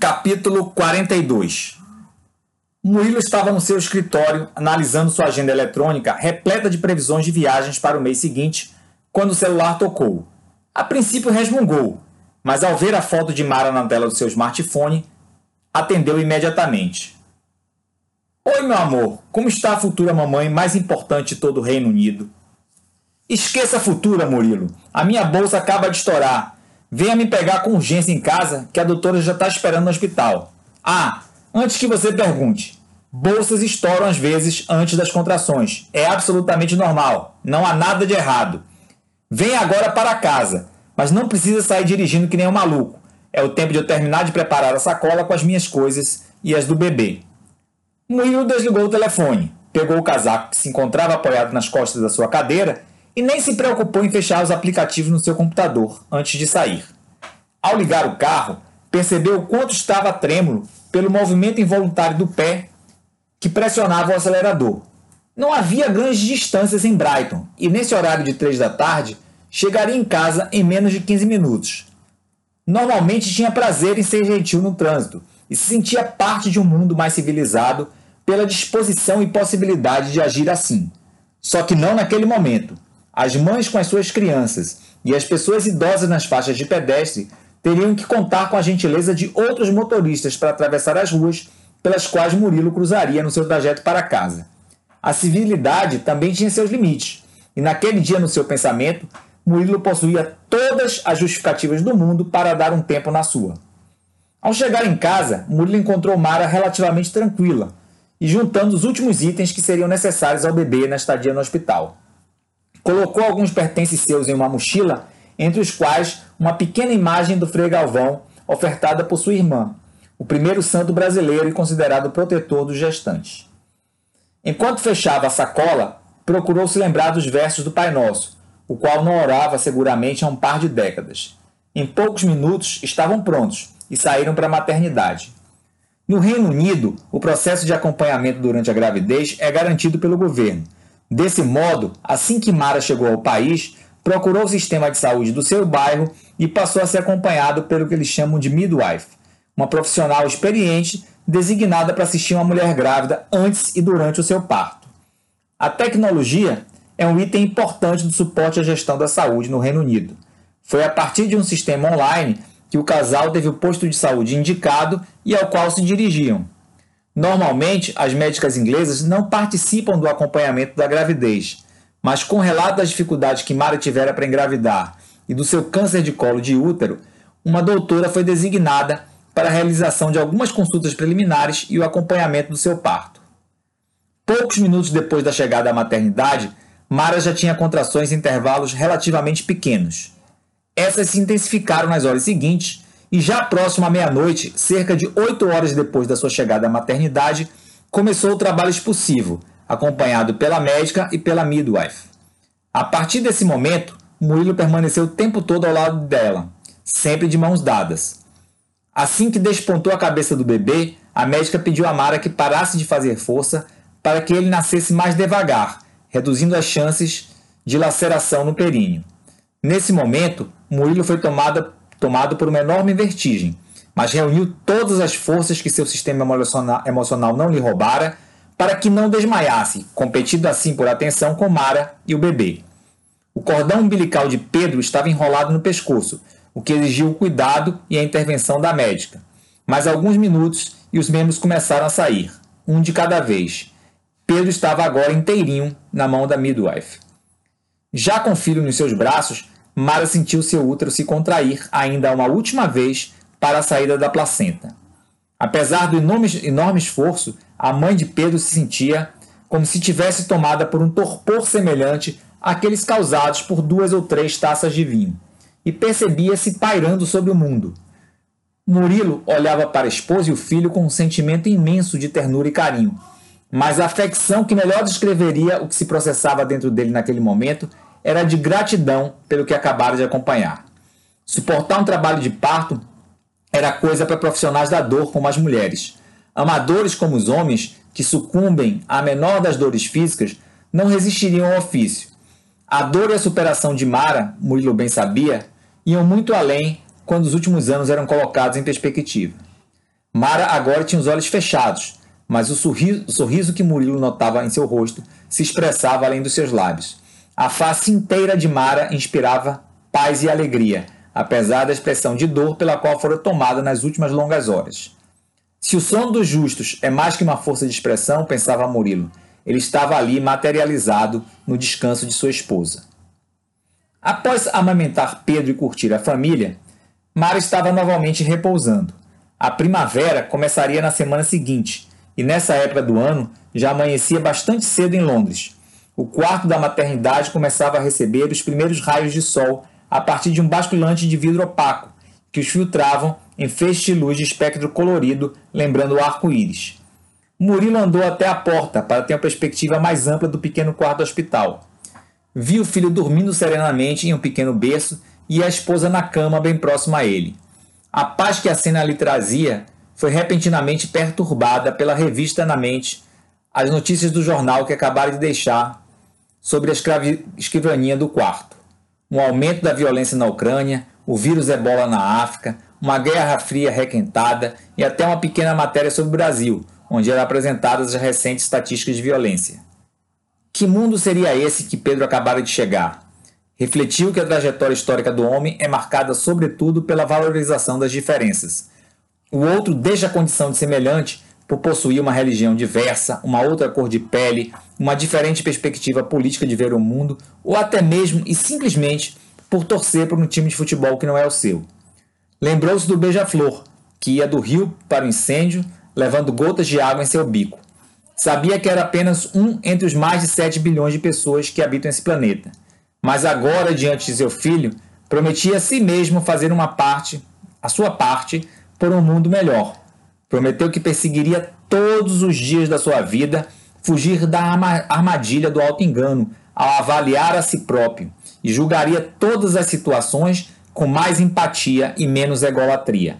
Capítulo 42 Murilo estava no seu escritório, analisando sua agenda eletrônica repleta de previsões de viagens para o mês seguinte, quando o celular tocou. A princípio resmungou, mas ao ver a foto de Mara na tela do seu smartphone, atendeu imediatamente. Oi, meu amor, como está a futura mamãe mais importante de todo o Reino Unido? Esqueça a futura, Murilo. A minha bolsa acaba de estourar. Venha me pegar com urgência em casa, que a doutora já está esperando no hospital. Ah, antes que você pergunte, bolsas estouram às vezes antes das contrações. É absolutamente normal. Não há nada de errado. Venha agora para casa, mas não precisa sair dirigindo que nem um maluco. É o tempo de eu terminar de preparar a sacola com as minhas coisas e as do bebê. Murilo desligou o telefone, pegou o casaco que se encontrava apoiado nas costas da sua cadeira e nem se preocupou em fechar os aplicativos no seu computador antes de sair. Ao ligar o carro, percebeu o quanto estava trêmulo pelo movimento involuntário do pé que pressionava o acelerador. Não havia grandes distâncias em Brighton e nesse horário de três da tarde chegaria em casa em menos de 15 minutos. Normalmente tinha prazer em ser gentil no trânsito e se sentia parte de um mundo mais civilizado pela disposição e possibilidade de agir assim. Só que não naquele momento. As mães com as suas crianças e as pessoas idosas nas faixas de pedestre teriam que contar com a gentileza de outros motoristas para atravessar as ruas pelas quais Murilo cruzaria no seu trajeto para casa. A civilidade também tinha seus limites, e naquele dia no seu pensamento, Murilo possuía todas as justificativas do mundo para dar um tempo na sua. Ao chegar em casa, Murilo encontrou Mara relativamente tranquila e juntando os últimos itens que seriam necessários ao bebê na estadia no hospital. Colocou alguns pertences seus em uma mochila, entre os quais uma pequena imagem do Frei Galvão, ofertada por sua irmã, o primeiro santo brasileiro e considerado protetor dos gestantes. Enquanto fechava a sacola, procurou se lembrar dos versos do Pai Nosso, o qual não orava seguramente há um par de décadas. Em poucos minutos estavam prontos e saíram para a maternidade. No Reino Unido, o processo de acompanhamento durante a gravidez é garantido pelo governo Desse modo, assim que Mara chegou ao país, procurou o sistema de saúde do seu bairro e passou a ser acompanhado pelo que eles chamam de midwife, uma profissional experiente designada para assistir uma mulher grávida antes e durante o seu parto. A tecnologia é um item importante do suporte à gestão da saúde no Reino Unido. Foi a partir de um sistema online que o casal teve o posto de saúde indicado e ao qual se dirigiam. Normalmente, as médicas inglesas não participam do acompanhamento da gravidez, mas com relato das dificuldades que Mara tivera para engravidar e do seu câncer de colo de útero, uma doutora foi designada para a realização de algumas consultas preliminares e o acompanhamento do seu parto. Poucos minutos depois da chegada à maternidade, Mara já tinha contrações em intervalos relativamente pequenos. Essas se intensificaram nas horas seguintes e já próximo à meia-noite, cerca de oito horas depois da sua chegada à maternidade, começou o trabalho expulsivo, acompanhado pela médica e pela midwife. A partir desse momento, Murilo permaneceu o tempo todo ao lado dela, sempre de mãos dadas. Assim que despontou a cabeça do bebê, a médica pediu a Mara que parasse de fazer força para que ele nascesse mais devagar, reduzindo as chances de laceração no períneo. Nesse momento, Murilo foi tomada tomado por uma enorme vertigem, mas reuniu todas as forças que seu sistema emocional não lhe roubara para que não desmaiasse, competindo assim por atenção com Mara e o bebê. O cordão umbilical de Pedro estava enrolado no pescoço, o que exigiu o cuidado e a intervenção da médica. Mas alguns minutos e os membros começaram a sair, um de cada vez. Pedro estava agora inteirinho na mão da midwife. Já com o filho nos seus braços, Mara sentiu seu útero se contrair ainda uma última vez para a saída da placenta. Apesar do enorme, enorme esforço, a mãe de Pedro se sentia como se tivesse tomada por um torpor semelhante àqueles causados por duas ou três taças de vinho, e percebia-se pairando sobre o mundo. Murilo olhava para a esposa e o filho com um sentimento imenso de ternura e carinho, mas a afecção que melhor descreveria o que se processava dentro dele naquele momento era de gratidão pelo que acabaram de acompanhar. Suportar um trabalho de parto era coisa para profissionais da dor como as mulheres. Amadores como os homens, que sucumbem à menor das dores físicas, não resistiriam ao ofício. A dor e a superação de Mara, Murilo bem sabia, iam muito além quando os últimos anos eram colocados em perspectiva. Mara agora tinha os olhos fechados, mas o sorriso, o sorriso que Murilo notava em seu rosto se expressava além dos seus lábios. A face inteira de Mara inspirava paz e alegria, apesar da expressão de dor pela qual fora tomada nas últimas longas horas. Se o sono dos justos é mais que uma força de expressão, pensava Murilo, ele estava ali materializado no descanso de sua esposa. Após amamentar Pedro e curtir a família, Mara estava novamente repousando. A primavera começaria na semana seguinte, e nessa época do ano já amanhecia bastante cedo em Londres. O quarto da maternidade começava a receber os primeiros raios de sol a partir de um basculante de vidro opaco, que os filtravam em feixes de luz de espectro colorido, lembrando o arco-íris. Murilo andou até a porta para ter uma perspectiva mais ampla do pequeno quarto do hospital. Viu o filho dormindo serenamente em um pequeno berço e a esposa na cama bem próxima a ele. A paz que a cena lhe trazia foi repentinamente perturbada pela revista na mente as notícias do jornal que acabaram de deixar sobre a escrivaninha do quarto um aumento da violência na Ucrânia, o vírus ebola na África, uma guerra fria requentada e até uma pequena matéria sobre o Brasil, onde eram apresentadas as recentes estatísticas de violência. Que mundo seria esse que Pedro acabara de chegar? Refletiu que a trajetória histórica do homem é marcada sobretudo pela valorização das diferenças. O outro deixa a condição de semelhante por possuir uma religião diversa, uma outra cor de pele, uma diferente perspectiva política de ver o mundo, ou até mesmo e simplesmente por torcer por um time de futebol que não é o seu. Lembrou-se do beija-flor, que ia do rio para o incêndio, levando gotas de água em seu bico. Sabia que era apenas um entre os mais de 7 bilhões de pessoas que habitam esse planeta. Mas agora, diante de seu filho, prometia a si mesmo fazer uma parte, a sua parte, por um mundo melhor Prometeu que perseguiria todos os dias da sua vida fugir da armadilha do auto-engano ao avaliar a si próprio e julgaria todas as situações com mais empatia e menos egolatria.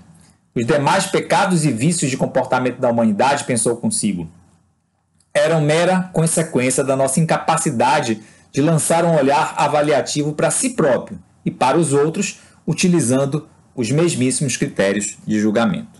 Os demais pecados e vícios de comportamento da humanidade, pensou consigo, eram mera consequência da nossa incapacidade de lançar um olhar avaliativo para si próprio e para os outros, utilizando os mesmíssimos critérios de julgamento.